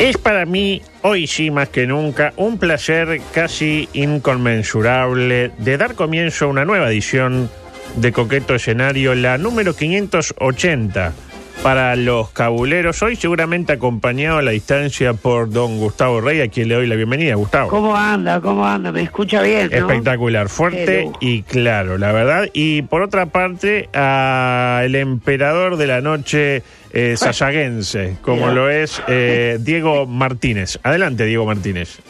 Es para mí, hoy sí más que nunca, un placer casi inconmensurable de dar comienzo a una nueva edición de Coqueto Escenario, la número 580 para los cabuleros. Hoy seguramente acompañado a la distancia por don Gustavo Rey, a quien le doy la bienvenida. Gustavo. ¿Cómo anda? ¿Cómo anda? ¿Me escucha bien? ¿no? Espectacular, fuerte y claro, la verdad. Y por otra parte, al emperador de la noche eh, sayaguense, como lo es eh, Diego Martínez. Adelante, Diego Martínez.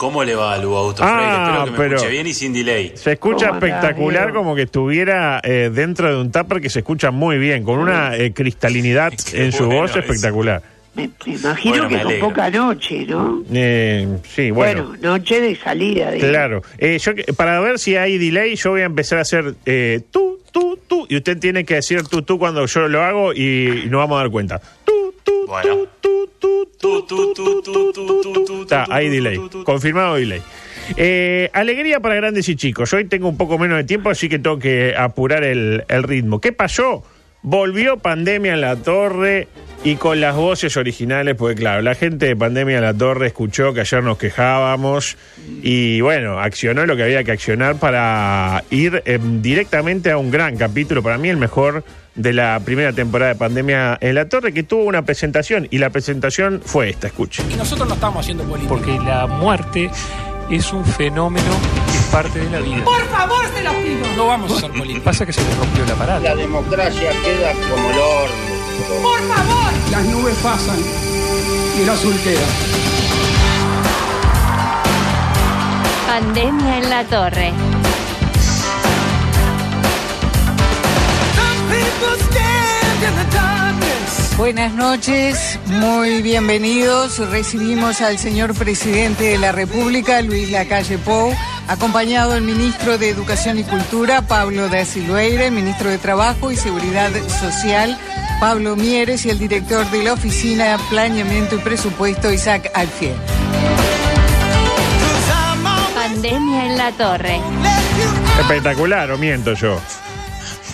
¿Cómo le va a Lugo Augusto Ah, Freire? Espero que me pero- escuche bien y sin delay. Se escucha ¿Cómo andás, espectacular, como que estuviera eh, dentro de un tupper que se escucha muy bien, con una eh, cristalinidad en su bueno voz eso. espectacular. Me, me imagino Bueno, que me con poca noche, ¿no? Eh, sí, bueno. Bueno, noche de salida. digo. Claro. Eh, yo, para ver si hay delay, yo voy a empezar a hacer eh, tú, tú, tú. Y usted tiene que decir tú, tú cuando yo lo hago y, y nos vamos a dar cuenta. Tú, tú, Bueno. tú, tú, Está, hay delay. Confirmado delay. Eh, alegría para grandes y chicos. Hoy tengo un poco menos de tiempo, así que tengo que apurar el, el ritmo. ¿Qué pasó? Volvió pandemia en la torre y con las voces originales, porque claro, la gente de pandemia en la torre escuchó que ayer nos quejábamos y bueno, accionó lo que había que accionar para ir eh, directamente a un gran capítulo, para mí el mejor de la primera temporada de pandemia en la torre, que tuvo una presentación y la presentación fue esta, escuche. Y nosotros no estamos haciendo política. porque la muerte es un fenómeno que es parte de la vida. Por favor, se los pido. No vamos a hacer política. Pasa que se le rompió la parada. La democracia queda como el horno. Por favor. Las nubes pasan y el azul queda. Pandemia en la torre. Buenas noches, muy bienvenidos. Recibimos al señor presidente de la República, Luis Lacalle Pou, acompañado del ministro de Educación y Cultura, Pablo da Silveira, el ministro de Trabajo y Seguridad Social, Pablo Mieres, y el director de la Oficina Planeamiento y Presupuesto, Isaac Alfier. Pandemia en la torre. Espectacular, o miento yo.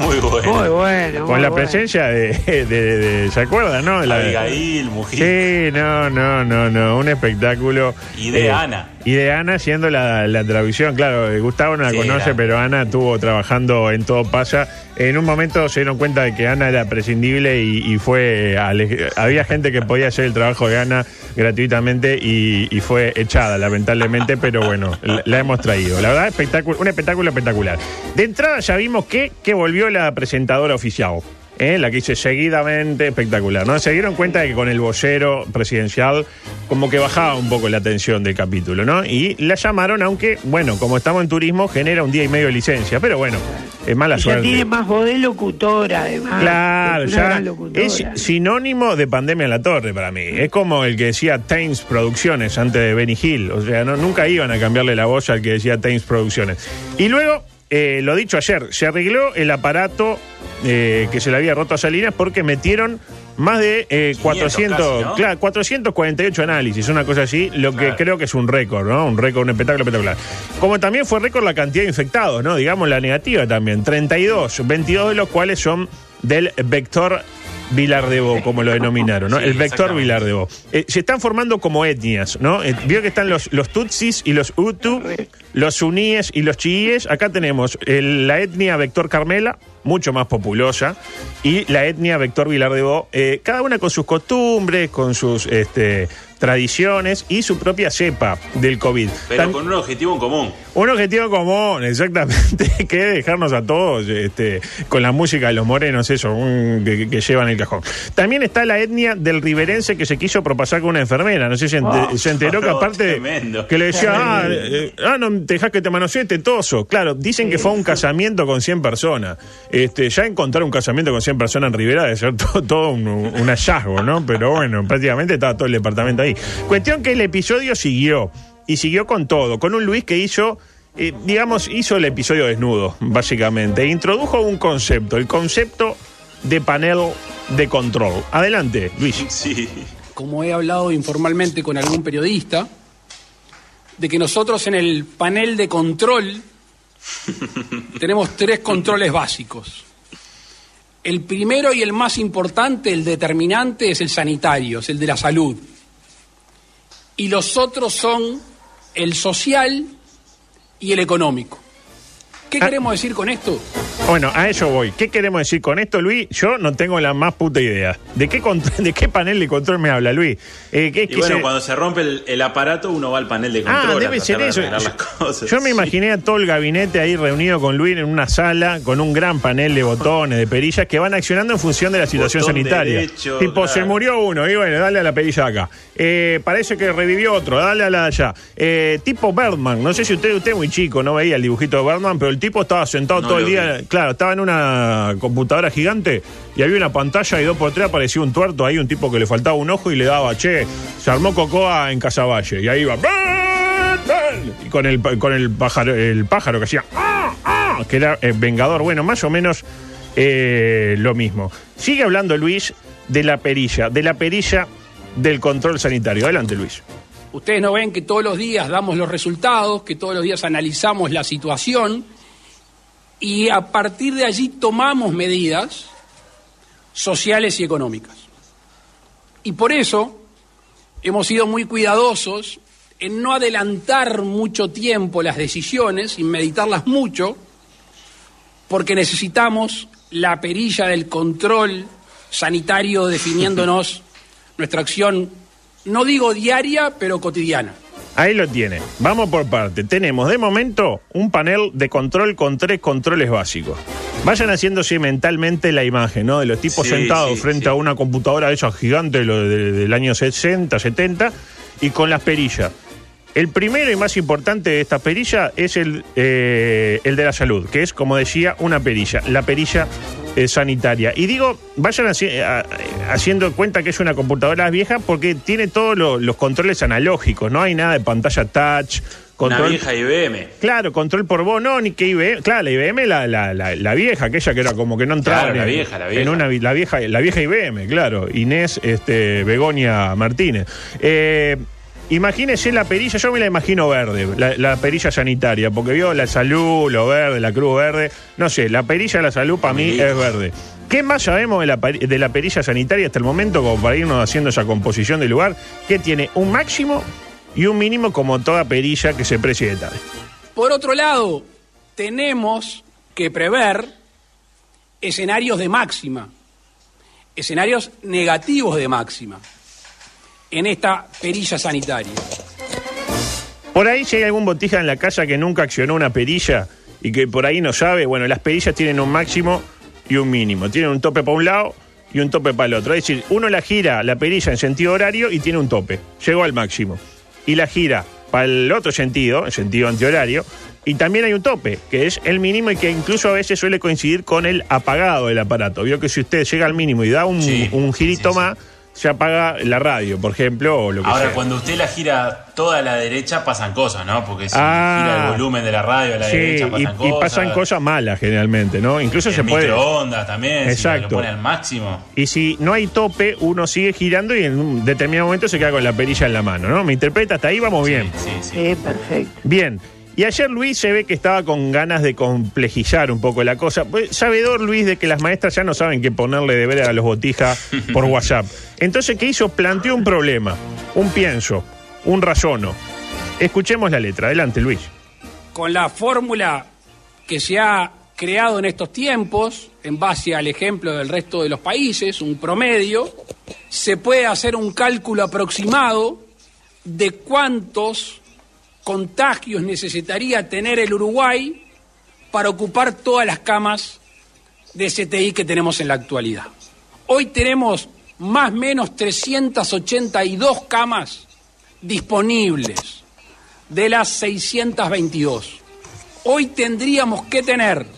Muy bueno. Muy bueno. Con muy la bueno. presencia de, de- de- ¿se acuerdan, no? La- Abigail, Mujica. Sí, no, no, no, no, un espectáculo. Eh, Y de Ana. Y de Ana siendo la, la traducción, claro, eh, Gustavo no la Sí, conoce, pero Ana estuvo trabajando en Todo Pasa. En un momento se dieron cuenta de que Ana era prescindible y, y fue, ale- había gente que podía hacer el trabajo de Ana gratuitamente y, y fue echada, lamentablemente, pero bueno, la, la hemos traído. La verdad, espectáculo, un espectáculo espectacular. De entrada ya vimos que, que volvió la presentadora oficial. ¿eh? la que dice seguidamente espectacular. ¿no? Se dieron cuenta de que con el vocero presidencial como que bajaba un poco la atención del capítulo, ¿no? Y la llamaron, aunque, bueno, como estamos en turismo, genera un día y medio de licencia, pero bueno, es mala Ya suerte. tiene más voz de locutora, además. Claro, Es ya locutora. es sinónimo de pandemia en la torre para mí. Es como el que decía Tames Producciones antes de Benny Hill. O sea, no, nunca iban a cambiarle la voz al que decía Tames Producciones. Y luego, eh, lo dicho ayer, se arregló el aparato eh, que se le había roto a Salinas porque metieron más de eh, 500 400, casi, ¿no? claro, 448 análisis, una cosa así, lo que creo que es un récord, ¿no? Un récord, un espectáculo espectacular. Como también fue récord la cantidad de infectados, ¿no? Digamos la negativa también, 32, 22 de los cuales son del vector Vilar de Bo, como lo denominaron, ¿no? Sí, El vector. Vilar de Bo. Eh, se están formando como etnias, ¿no? Eh, vio que están los, los tutsis y los hutu, los suníes y los chiíes. Acá tenemos el- la etnia vector Carmela, mucho más populosa, y la etnia vector Vilar de Bo, eh, cada una con sus costumbres, con sus este, tradiciones y su propia cepa del COVID. Pero Tan- con un objetivo en común. un objetivo común, exactamente, que es dejarnos a todos este, con la música de los morenos, eso, un- que, que llevan el cajón. También está la etnia del riverense que se quiso propasar con una enfermera. No sé si ente- Oh. se enteró que aparte tremendo. que le decía, ah, eh, ah, no te dejas que te manosee, te toso. Claro, dicen que fue un casamiento con 100 personas. Este, ya encontrar un casamiento con 100 personas en Rivera debe ser todo, todo un, un hallazgo, ¿no? Pero bueno, prácticamente estaba todo el departamento ahí. Cuestión que el episodio siguió. Y siguió con todo, con un Luis que hizo, eh, digamos, hizo el episodio desnudo, básicamente. E introdujo un concepto, el concepto de panel de control. Adelante, Luis. Sí. Como he hablado informalmente con algún periodista, de que nosotros en el panel de control tenemos tres controles básicos. El primero y el más importante, el determinante, es el sanitario, es el de la salud. Y los otros son el social y el económico. ¿Qué Ah. queremos decir con esto? Bueno, a eso voy. ¿Qué queremos decir con esto, Luis? Yo no tengo la más puta idea. ¿De qué, de qué panel de control me habla, Luis? Eh, ¿qué es Y que bueno, se- cuando se rompe el, el aparato, uno va al panel de control. Ah, debe ser eso. las cosas. Yo me imaginé a todo el gabinete ahí reunido con Luis en una sala con un gran panel de botones, de perillas que van accionando en función de la situación Botón sanitaria. derecho, tipo, claro. se murió uno y bueno, dale a la perilla acá. Eh, parece que revivió otro, dale a la de allá. Eh, tipo Birdman, no sé si usted, usted es muy chico, no veía el dibujito de Birdman, pero el tipo estaba sentado No todo el día, vi. Claro, estaba en una computadora gigante y había una pantalla y dos por tres aparecía un tuerto ahí, un tipo que le faltaba un ojo y le daba, che, se armó Cocoa en Casaballe y ahí iba. Y con el, con el pájaro, el pájaro que hacía, "Ah, ah", que era eh, Vengador. Bueno, más o menos eh, lo mismo. Sigue hablando Luis de la perilla, de la perilla del control sanitario. Adelante, Luis. Ustedes no ven que todos los días damos los resultados, que todos los días analizamos la situación y a partir de allí tomamos medidas sociales y económicas. Y por eso hemos sido muy cuidadosos en no adelantar mucho tiempo las decisiones, sin meditarlas mucho, porque necesitamos la perilla del control sanitario definiéndonos nuestra acción, no digo diaria, pero cotidiana. Ahí lo tiene. Vamos por parte. Tenemos de momento un panel de control con tres controles básicos. Vayan haciéndose mentalmente la imagen, ¿no? De los tipos Sí, sentados sí, frente sí. a una computadora de esas gigantes lo de- del año 60, 70 y con las perillas. El primero y más importante de esta perilla es el, eh, el de la salud, que es, como decía, una perilla, la perilla eh, sanitaria. Y digo, vayan haci- a- haciendo cuenta que es una computadora vieja porque tiene todos lo- los controles analógicos, no hay nada de pantalla touch, Una control... vieja IBM. Claro, control por voz, no, ni que IBM. Claro, la IBM, la, la, la, la vieja, aquella que era como que no entraba. Claro, la en- vieja, la vieja. En una, la vieja, la vieja IBM, claro. Inés este, Begoña Martínez. Eh, imagínese la perilla, yo me la imagino verde, la, la perilla sanitaria, porque vio la salud, lo verde, la cruz verde. No sé, la perilla de la salud para mí es verde. ¿Qué más sabemos de la, de la perilla sanitaria hasta el momento, como para irnos haciendo esa composición del lugar? Que tiene un máximo y un mínimo como toda perilla que se precie de tal. Por otro lado, tenemos que prever escenarios de máxima, escenarios negativos de máxima en esta perilla sanitaria. Por ahí si hay algún botija en la casa que nunca accionó una perilla y que por ahí no sabe, bueno, las perillas tienen un máximo y un mínimo. Tienen un tope para un lado y un tope para el otro. Es decir, uno la gira la perilla en sentido horario y tiene un tope. Llegó al máximo. Y la gira para el otro sentido, en sentido antihorario, y también hay un tope, que es el mínimo y que incluso a veces suele coincidir con el apagado del aparato. Vio que si usted llega al mínimo y da un, Sí, un girito sí, sí. más, se apaga la radio, por ejemplo, o lo que Ahora, sea. cuando usted la gira toda a la derecha, pasan cosas, ¿no? Porque si Ah. gira el volumen de la radio a la Sí, derecha, y, pasan y cosas. pasan cosas malas generalmente, ¿no? Incluso el se puede. microondas también, Exacto. si lo pone al máximo. Y si no hay tope, uno sigue girando y en un determinado momento se queda con la perilla en la mano, ¿no? ¿Me interpreta? Hasta ahí vamos bien. Sí, sí, sí. Sí, perfecto. Bien. Y ayer Luis se ve que estaba con ganas de complejizar un poco la cosa. Pues, sabedor Luis de que las maestras ya no saben qué ponerle de ver a los botijas por WhatsApp. Entonces, ¿qué hizo? Planteó un problema, un pienso, un razono. Escuchemos la letra. Adelante, Luis. Con la fórmula que se ha creado en estos tiempos, en base al ejemplo del resto de los países, un promedio, se puede hacer un cálculo aproximado de cuántos contagios necesitaría tener el Uruguay para ocupar todas las camas de CTI que tenemos en la actualidad. Hoy tenemos más o menos 382 camas disponibles de las 622. Hoy tendríamos que tener,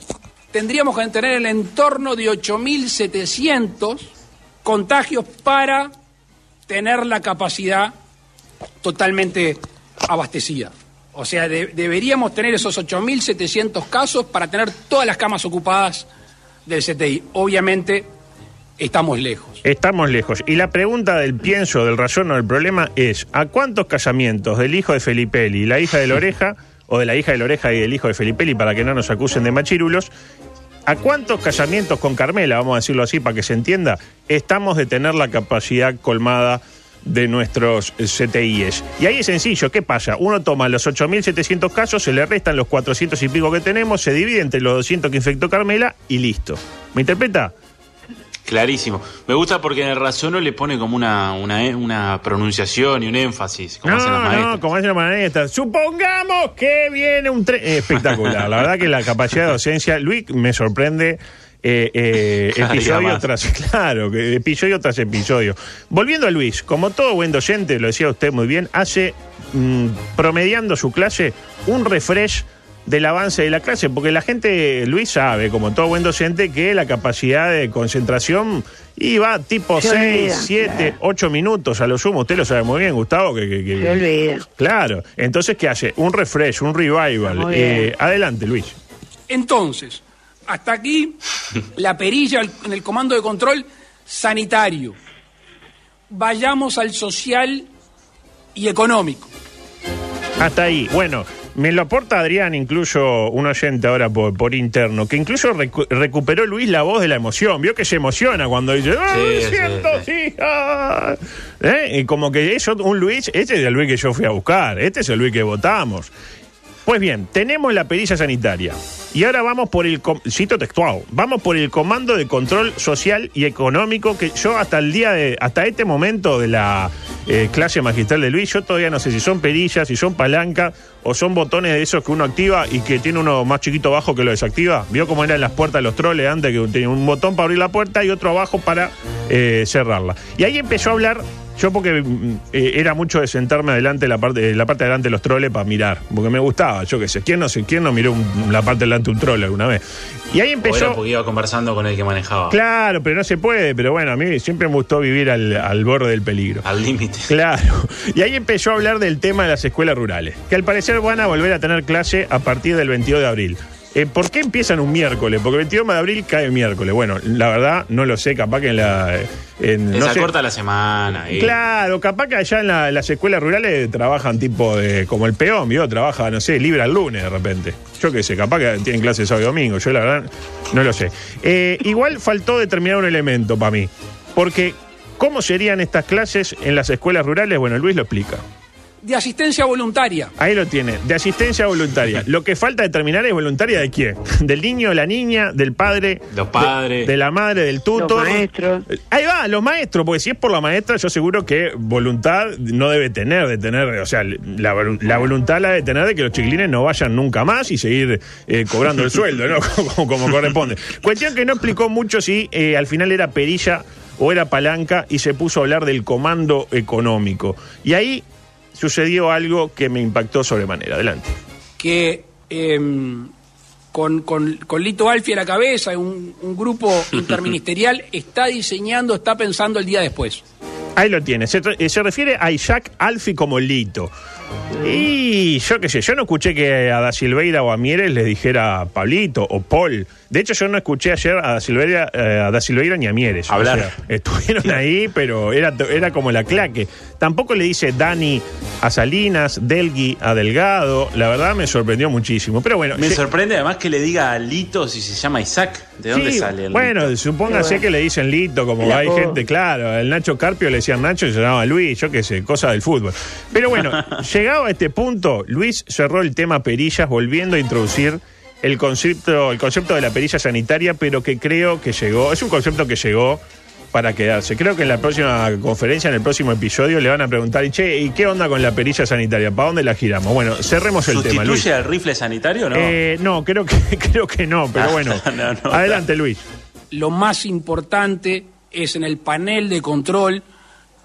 tendríamos que tener el entorno de 8.700 contagios para tener la capacidad totalmente abastecida. O sea, de- deberíamos tener esos 8.700 casos para tener todas las camas ocupadas del CTI. Obviamente, estamos lejos. Estamos lejos. Y la pregunta del pienso, del razón o del problema es: ¿a cuántos casamientos del hijo de Felipelli y la hija de la oreja, o de la hija de la oreja y del hijo de Felipelli, para que no nos acusen de machirulos, ¿a cuántos casamientos con Carmela, vamos a decirlo así para que se entienda, estamos de tener la capacidad colmada de nuestros CTIs. Y ahí es sencillo, ¿qué pasa? Uno toma los 8.700 casos, se le restan los 400 y pico que tenemos, se divide entre los 200 que infectó Carmela y listo. ¿Me interpreta? Clarísimo. Me gusta porque en el razono le pone como una, una, una pronunciación y un énfasis, como hacen las No, no, como hacen las maestras. Supongamos que viene un tren. Espectacular. La verdad que la capacidad de docencia, Luis, me sorprende. Eh, eh, episodio más. tras claro episodio tras episodio volviendo a Luis como todo buen docente lo decía usted muy bien hace mm, promediando su clase un refresh del avance de la clase, porque la gente, Luis sabe, como todo buen docente, que la capacidad de concentración iba tipo Se 6, olvida, 7, claro. 8 minutos a lo sumo. Usted lo sabe muy bien, Gustavo. Que, que- que- Se olvida. Claro. Entonces, ¿qué hace? Un refresh, un revival. Eh, adelante, Luis. Entonces, hasta aquí la perilla en el comando de control sanitario. Vayamos al social y económico. Hasta ahí. Bueno, me lo aporta Adrián, incluso un oyente ahora por, por interno, que incluso recu- recuperó Luis la voz de la emoción. Vio que se emociona cuando dice, ¡Ay, Sí, siento, sí, sí! ah". ¿Eh? Y como que eso, un Luis, este es el Luis que yo fui a buscar, este es el Luis que votamos. Pues bien, tenemos la perilla sanitaria. Y ahora vamos por el, cito textual, vamos por el comando de control social y económico que yo hasta el día de, hasta este momento de la eh, clase magistral de Luis, yo todavía no sé si son perillas, si son palancas o son botones de esos que uno activa y que tiene uno más chiquito abajo que lo desactiva. ¿Vio cómo eran las puertas de los troles antes que tenía un botón para abrir la puerta y otro abajo para eh, cerrarla? Y ahí empezó a hablar yo porque mm, eh, era mucho de sentarme adelante la parte, la parte de adelante de los troles para mirar, porque me gustaba, yo qué sé, ¿quién no sé, quién no miró un- la parte delante de un trole alguna vez? Y ahí O era empezó. porque iba conversando con el que manejaba. Claro, pero no se puede, pero bueno, a mí siempre me gustó vivir al, al borde del peligro. Al límite. Claro. Y ahí empezó a hablar del tema de las escuelas rurales, que al parecer van a volver a tener clase a partir del 22 de abril. Eh, ¿Por qué empiezan un miércoles? Porque el 22 de abril cae miércoles. Bueno, la verdad no lo sé, capaz que en la... En, no sé, acorta la semana. eh. Claro, capaz que allá en, la- las escuelas rurales trabajan tipo de, como el peón, ¿vio? Trabaja, no sé, libre al lunes de repente. Yo qué sé, capaz que tienen clases sábado y domingo, yo la verdad no lo sé. Eh, igual faltó determinar un elemento para mí, porque ¿cómo serían estas clases en las escuelas rurales? Bueno, Luis lo explica. De asistencia voluntaria. Ahí lo tiene, de asistencia voluntaria. Lo que falta determinar es voluntaria de quién. Del niño, de la niña, del padre. Los padres. De, de la madre, del Los tutor. maestros. Ahí va, los maestros, porque si es por la maestra, yo seguro que voluntad no debe tener, de tener, o sea, la, la voluntad la debe tener de que los chiquilines no vayan nunca más y seguir eh, cobrando el sueldo, ¿no? Como, como corresponde. Cuestión que no explicó mucho si eh, al final era perilla o era palanca y se puso a hablar del comando económico. Y ahí sucedió algo que me impactó sobremanera. Adelante. que eh, con, con- con Lito Alfi a la cabeza, un, un grupo interministerial, está diseñando, está pensando el día después. Ahí lo tiene. Se, se refiere a Isaac Alfi como Lito. Y yo qué sé, yo no escuché que a Da Silveira o a Mieres les dijera Pablito o Paul. De hecho, yo no escuché ayer a Da Silveira, eh, a Da Silveira ni a Mieres. Hablar. O sea, estuvieron ahí, pero era, era como la claque. Tampoco le dice Dani a Salinas, Delgui a Delgado. La verdad me sorprendió muchísimo. Pero bueno, Me sorprende además que le diga a Lito si se llama Isaac. ¿De dónde Sí, sale el Bueno, Lito? supóngase Bueno. que le dicen Lito, como hay gente, claro. El Nacho Carpio le decían Nacho y se llamaba Luis, yo qué sé, cosa del fútbol. Pero bueno, llegado a este punto, Luis cerró el tema perillas, volviendo a introducir el concepto, el concepto de la perilla sanitaria, pero que creo que llegó, es un concepto que llegó para quedarse. Creo que en la próxima conferencia, en el próximo episodio, le van a preguntar, y che, ¿y qué onda con la perilla sanitaria? ¿Para dónde la giramos? Bueno, cerremos el tema, Luis. ¿Sustituye al rifle sanitario no? Eh, no, creo que, creo que no, pero Ah, bueno. no, no. Adelante, Luis. Lo más importante es en el panel de control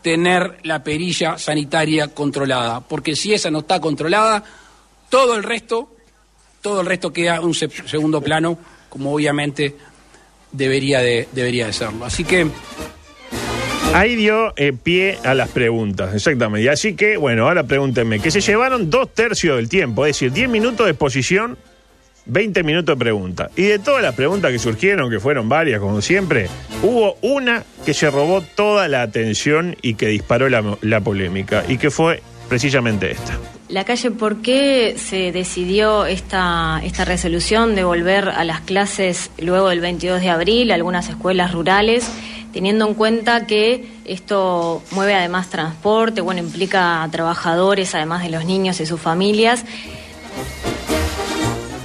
tener la perilla sanitaria controlada, porque si esa no está controlada, todo el resto, todo el resto queda un se- segundo plano, como obviamente debería de, debería de serlo. Así que Ahí dio eh, pie a las preguntas, exactamente. Así que, bueno, ahora pregúntenme, que se llevaron dos tercios del tiempo, es decir, 10 minutos de exposición, 20 minutos de pregunta. Y de todas las preguntas que surgieron, que fueron varias, como siempre, hubo una que se robó toda la atención y que disparó la, la polémica, y que fue precisamente esta. La calle, ¿por qué se decidió esta, esta resolución de volver a las clases luego del 22 de abril, algunas escuelas rurales? teniendo en cuenta que esto mueve además transporte, bueno, implica a trabajadores, además de los niños y sus familias.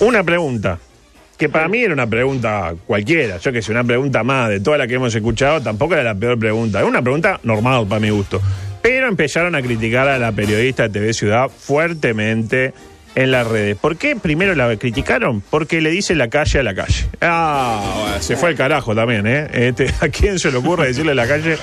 Una pregunta, que para mí era una pregunta cualquiera, yo que sé, una pregunta más de toda la que hemos escuchado, tampoco era la peor pregunta, era una pregunta normal para mi gusto. Pero empezaron a criticar a la periodista de TV Ciudad fuertemente en las redes. ¿Por qué primero la criticaron? Porque le dice la calle a la calle. Ah, se fue el carajo también, ¿eh? Este, ¿A quién se le ocurre decirle la calle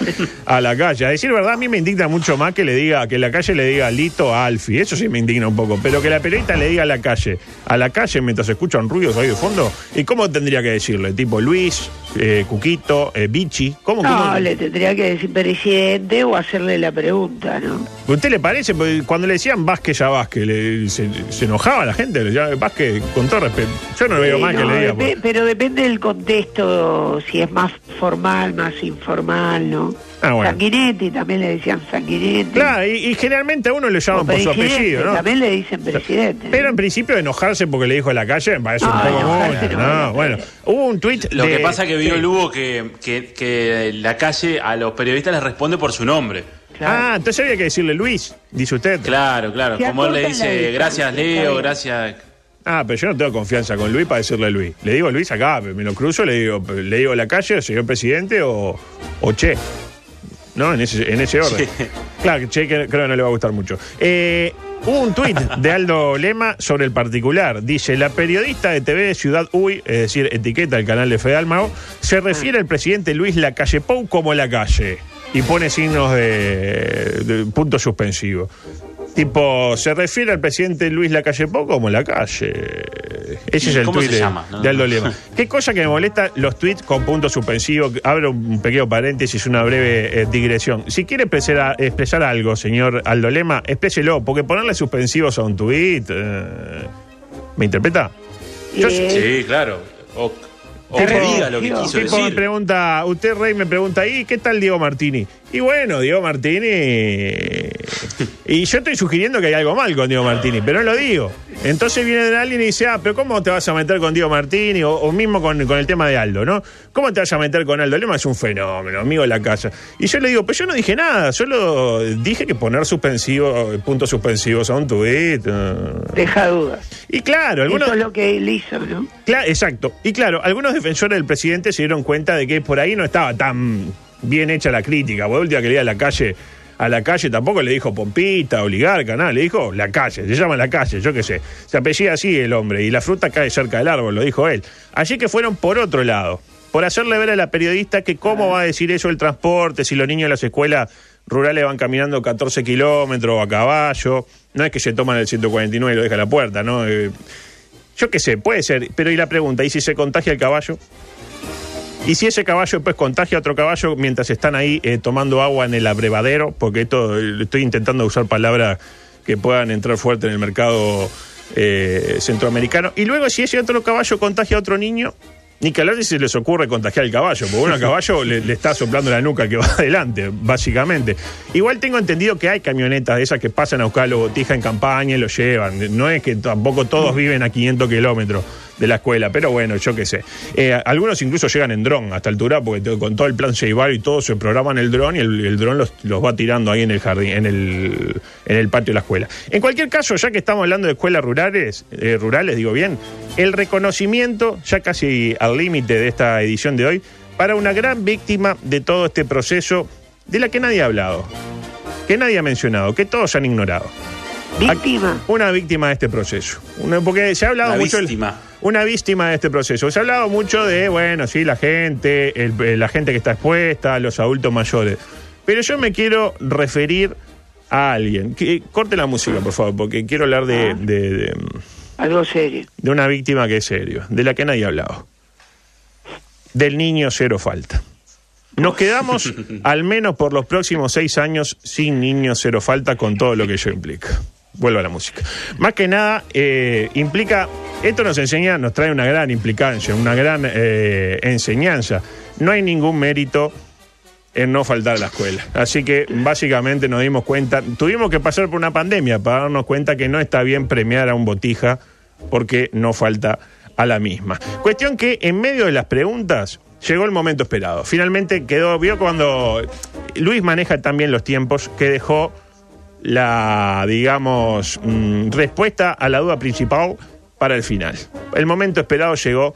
a la calle? A decir verdad, a mí me indigna mucho más que le diga, que la calle le diga Lito a Alfi. Eso sí me indigna un poco. Pero que la periodista le diga a la calle, a la calle mientras escuchan ruidos ahí de fondo. ¿Y cómo tendría que decirle? Tipo Luis, eh, Cuquito, eh, Bichi. ¿Cómo, No, cómo? le tendría que decir presidente o hacerle la pregunta, ¿no? ¿Usted le parece? Porque cuando le decían Vázquez a Vázquez, le- se, se enojaba la gente. Le decía, Vázquez, con todo respeto. Yo no le veo Sí, mal que le diga. pero depende del contexto, si es más formal, más informal, ¿no? Ah, bueno. Sanguinetti, también le decían Sanguinetti. Claro, y, y generalmente a uno le O llaman por su apellido, ¿no? También le dicen presidente. Pero en principio enojarse porque le dijo a la calle me parece un No, poco enojarse mucho. no, No, no. bueno, hubo un tuit Lo de- que pasa que vio Sí. Lugo que, que, que la calle a los periodistas les responde por su nombre. Ah, entonces había que decirle Luis, dice usted. Claro, claro. Se Como él le dice, gracias Leo, gracias. Ah, pero yo no tengo confianza con Luis para decirle Luis. Le digo Luis acá, me lo cruzo, le digo, le digo la calle, señor presidente o, o che. ¿No? En ese, en ese orden. Che. Claro, que che que creo que no le va a gustar mucho. Eh, hubo un tuit de Aldo Lema sobre el particular. Dice, la periodista de TV de Ciudad Uy, es decir, etiqueta el canal de Fede Almagro, se refiere al presidente Luis Lacalle Pou como la calle. Y pone signos de, de punto suspensivo. Tipo, se refiere al presidente Luis Lacalle Pou como la calle. Ese es el ¿Cómo tuit se de? No, de Aldo no. Lema. ¿Qué cosa que me molesta? Los tweets con punto suspensivo. Abro un pequeño paréntesis, una breve eh, digresión. Si quiere expresar, expresar algo, señor Aldo Lema, expréselo, porque ponerle suspensivos a un tweet. eh, ¿Me interpreta? Yo- Eh, Sí, claro. O, o Tipo- que diga lo que tipo- quiso Tipo me pregunta, usted Rey me pregunta, ¿y qué tal Diego Martini? Y bueno, Diego Martini... Y yo estoy sugiriendo que hay algo mal con Diego Martini, pero no lo digo. Entonces viene alguien y dice, ah, pero ¿cómo te vas a meter con Diego Martini? O, o mismo con, con el tema de Aldo, ¿no? ¿Cómo te vas a meter con Aldo? Lema es un fenómeno, amigo de la casa. Y yo le digo, pues yo no dije nada, solo dije que poner suspensivo, puntos suspensivos a un tuit. eh. deja dudas. Y claro, algunos... Eso es lo que él hizo, ¿no? Cla- exacto. Y claro, algunos defensores del presidente se dieron cuenta de que por ahí no estaba tan bien hecha la crítica. Por última que le iba a la calle, a la calle tampoco le dijo pompita, oligarca, nada, le dijo la calle, se llama la calle, yo qué sé. Se apellida así el hombre y la fruta cae cerca del árbol, lo dijo él. Allí que fueron por otro lado, por hacerle ver a la periodista que cómo va a decir eso el transporte si los niños de las escuelas rurales van caminando 14 kilómetros a caballo. No es que se toman el 149 y lo dejan a la puerta, ¿no? Eh, yo qué sé, puede ser, pero y la pregunta, ¿y si se contagia el caballo? ¿Y si ese caballo después contagia a otro caballo mientras están ahí eh, tomando agua en el abrevadero? Porque esto eh, estoy intentando usar palabras que puedan entrar fuerte en el mercado eh, centroamericano. Y luego si ese otro caballo contagia a otro niño, ni que hablar si se les ocurre contagiar el caballo, porque bueno, al caballo le, está soplando la nuca que va adelante, básicamente. Igual tengo entendido que hay camionetas de esas que pasan a buscar a los botijas en campaña y los llevan. No es que tampoco todos viven a 500 kilómetros de la escuela, pero bueno, yo qué sé. Eh, algunos incluso llegan en dron a esta altura, porque con todo el plan Ceibal y todo se programan el dron y el, el dron los, los va tirando ahí en el jardín, en el, en el patio de la escuela. En cualquier caso, ya que estamos hablando de escuelas rurales, eh, rurales, digo bien, el reconocimiento, ya casi al límite de esta edición de hoy, para una gran víctima de todo este proceso de la que nadie ha hablado, que nadie ha mencionado, que todos han ignorado. Víctima. Una víctima de este proceso. Una- porque se ha hablado Una mucho. el- víctima. Una víctima de este proceso. Se ha hablado mucho de, bueno, sí, la gente, el- eh, la gente que está expuesta, los adultos mayores. Pero yo me quiero referir a alguien. Que, corte la música, por favor, porque quiero hablar de, de- de- Algo serio. de una víctima que es serio, de la que nadie ha hablado. Del niño cero falta. Nos quedamos, al menos por los próximos seis años, sin niño cero falta, con todo lo que ello implica. Vuelvo a la música. Más que nada, eh, implica, esto nos enseña, nos trae una gran implicancia, una gran eh, enseñanza. No hay ningún mérito en no faltar a la escuela. Así que básicamente nos dimos cuenta, tuvimos que pasar por una pandemia para darnos cuenta que no está bien premiar a un botija porque no falta a la misma. Cuestión que en medio de las preguntas llegó el momento esperado. Finalmente quedó, vio cuando Luis maneja también los tiempos que dejó la, digamos, mm, respuesta a la duda principal para el final. El momento esperado llegó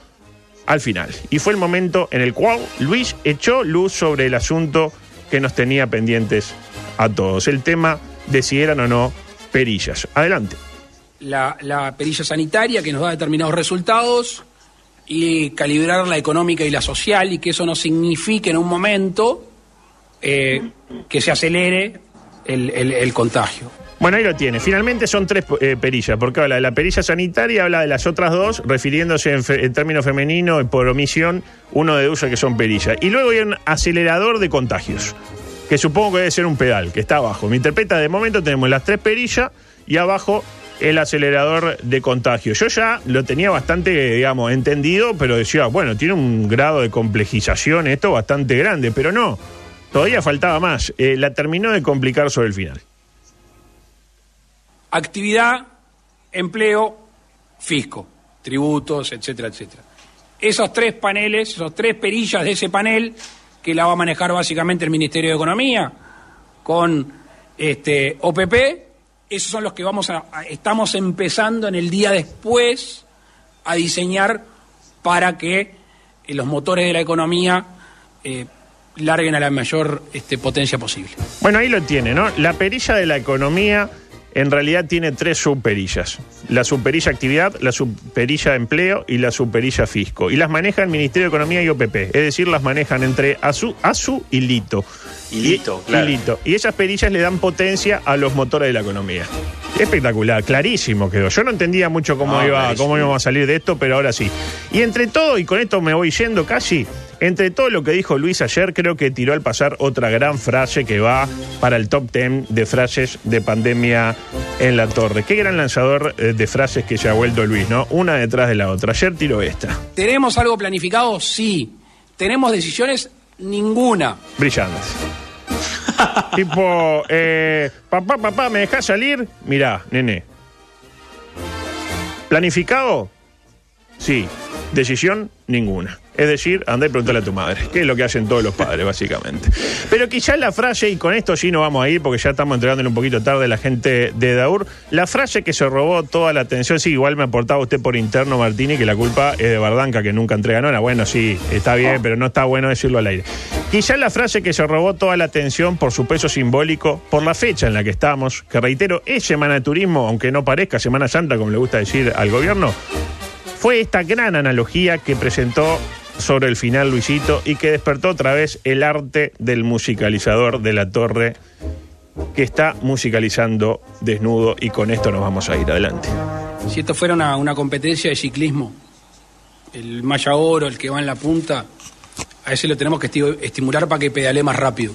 al final. Y fue el momento en el cual Luis echó luz sobre el asunto que nos tenía pendientes a todos. El tema de si eran o no perillas. Adelante. La, la perilla sanitaria que nos da determinados resultados y calibrar la económica y la social y que eso no signifique en un momento eh, que se acelere el, contagio. Bueno, ahí lo tiene. Finalmente son tres eh, perillas, porque habla de la perilla sanitaria, habla de las otras dos, refiriéndose en, fe- en términos femeninos, por omisión, uno deduce que son perillas. Y luego hay un acelerador de contagios, que supongo que debe ser un pedal, que está abajo. Me interpreta, de momento tenemos las tres perillas y abajo el acelerador de contagios. Yo ya lo tenía bastante, digamos, entendido, pero decía, bueno, tiene un grado de complejización esto bastante grande, pero no, todavía faltaba más. Eh, la terminó de complicar sobre el final. Actividad, empleo, fisco, tributos, etcétera, etcétera. Esos tres paneles, esos tres perillas de ese panel, que la va a manejar básicamente el Ministerio de Economía con este OPP, esos son los que vamos a, estamos empezando en el día después a diseñar para que eh, los motores de la economía eh, larguen a la mayor este, potencia posible. Bueno, ahí lo tiene, ¿no? La perilla de la economía en realidad tiene tres subperillas. La subperilla actividad, la subperilla empleo y la subperilla fisco. Y las maneja el Ministerio de Economía y OPP. Es decir, las manejan entre ASU, ASU y LITO. Y Lito, claro. Y Lito. Y esas perillas le dan potencia a los motores de la economía. Espectacular, clarísimo quedó. Yo no entendía mucho cómo, No, iba, cómo íbamos a salir de esto, pero ahora sí. Y entre todo, y con esto me voy yendo casi, entre todo lo que dijo Luis ayer, creo que tiró al pasar otra gran frase que va para el top 10 de frases de pandemia en la torre. Qué gran lanzador eh, de frases que se ha vuelto Luis, ¿no? Una detrás de la otra. Ayer tiró esta. ¿Tenemos algo planificado? Sí. ¿Tenemos decisiones? Ninguna. Brillantes. tipo, eh, papá, papá, ¿me dejás salir? Mirá, nene. ¿Planificado? Sí. Decisión, ninguna. Es decir, andá y preguntale a tu madre, que es lo que hacen todos los padres, básicamente. Pero quizás la frase, y con esto sí no vamos a ir, porque ya estamos entregándole un poquito tarde a la gente de Daur, la frase que se robó toda la atención, sí, igual me aportaba usted por interno, Martini, que la culpa es de Bardanca, que nunca entrega nora. Bueno, sí, está bien, pero no está bueno decirlo al aire. Quizás la frase que se robó toda la atención por su peso simbólico, por la fecha en la que estamos, que reitero, es Semana de Turismo, aunque no parezca Semana Santa, como le gusta decir al gobierno, fue esta gran analogía que presentó sobre el final Luisito y que despertó otra vez el arte del musicalizador de la torre que está musicalizando desnudo y con esto nos vamos a ir adelante. Si esto fuera una, una competencia de ciclismo, el malla oro, el que va en la punta, a ese lo tenemos que esti- estimular para que pedale más rápido.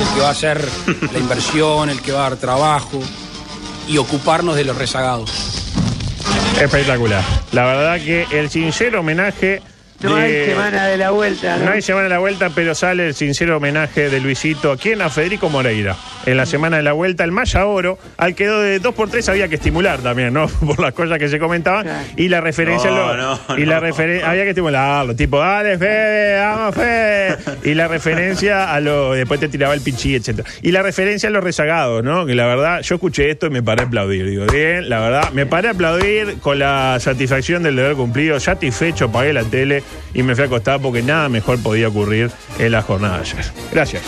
Es el que va a hacer la inversión, el que va a dar trabajo y ocuparnos de los rezagados. Espectacular. La verdad que el sincero homenaje No hay de- semana de la vuelta, ¿no? No hay semana de la vuelta, pero sale el sincero homenaje de Luisito. ¿A quién? A Federico Moreira. En la semana de la vuelta, el Maya Oro, al que de 2 por 3 había que estimular también, ¿no? Por las cosas que se comentaban. Claro. Y la referencia. No, lo- no, y la no. referen- había que estimularlo. Tipo, dale, Fede, vamos, Fede. Y la referencia a lo. Después te tiraba el pichí, etcétera. Y la referencia a los rezagados, ¿no? Que la verdad, yo escuché esto y me paré a aplaudir. Digo, bien, la verdad, me paré a aplaudir con la satisfacción del deber cumplido. Satisfecho, apagué la tele y me fui a acostar porque nada mejor podía ocurrir en la jornada de ayer. Gracias.